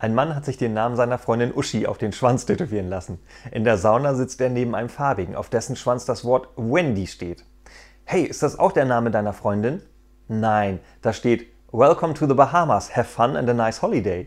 Ein Mann hat sich den Namen seiner Freundin Uschi auf den Schwanz tätowieren lassen. In der Sauna sitzt er neben einem Farbigen, auf dessen Schwanz das Wort Wendy steht. Hey, ist das auch der Name deiner Freundin? Nein, da steht Welcome to the Bahamas, have fun and a nice holiday.